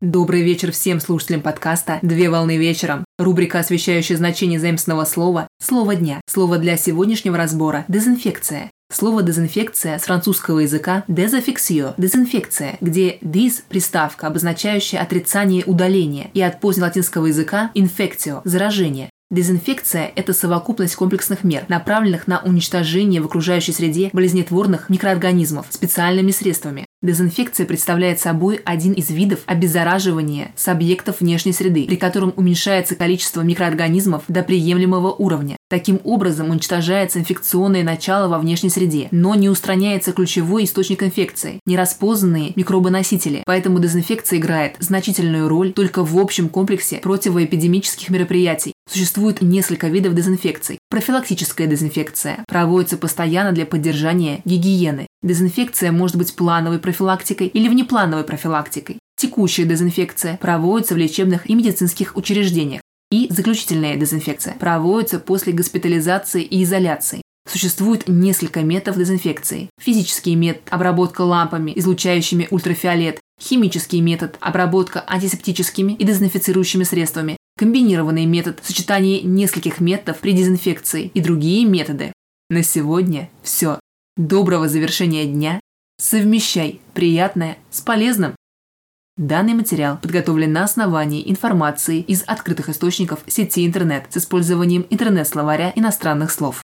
Добрый вечер всем слушателям подкаста «Две волны вечером». Рубрика, освещающая значение заимственного слова «Слово дня». Слово для сегодняшнего разбора – дезинфекция. Слово «дезинфекция» с французского языка «дезафиксио» – дезинфекция, где «dis» – приставка, обозначающая отрицание удаления, и от позднелатинского языка «infectio» – заражение. Дезинфекция – это совокупность комплексных мер, направленных на уничтожение в окружающей среде болезнетворных микроорганизмов специальными средствами. Дезинфекция представляет собой один из видов обеззараживания с объектов внешней среды, при котором уменьшается количество микроорганизмов до приемлемого уровня. Таким образом уничтожается инфекционное начало во внешней среде, но не устраняется ключевой источник инфекции – нераспознанные микробоносители. Поэтому дезинфекция играет значительную роль только в общем комплексе противоэпидемических мероприятий. Существует несколько видов дезинфекций. Профилактическая дезинфекция проводится постоянно для поддержания гигиены. Дезинфекция может быть плановой профилактикой или внеплановой профилактикой. Текущая дезинфекция проводится в лечебных и медицинских учреждениях. И заключительная дезинфекция проводится после госпитализации и изоляции. Существует несколько методов дезинфекции. Физический метод – обработка лампами, излучающими ультрафиолет, химический метод – обработка антисептическими и дезинфицирующими средствами, комбинированный метод – сочетание нескольких методов при дезинфекции и другие методы. На сегодня все. Доброго завершения дня. Совмещай приятное с полезным. Данный материал подготовлен на основании информации из открытых источников сети интернет с использованием интернет-словаря иностранных слов.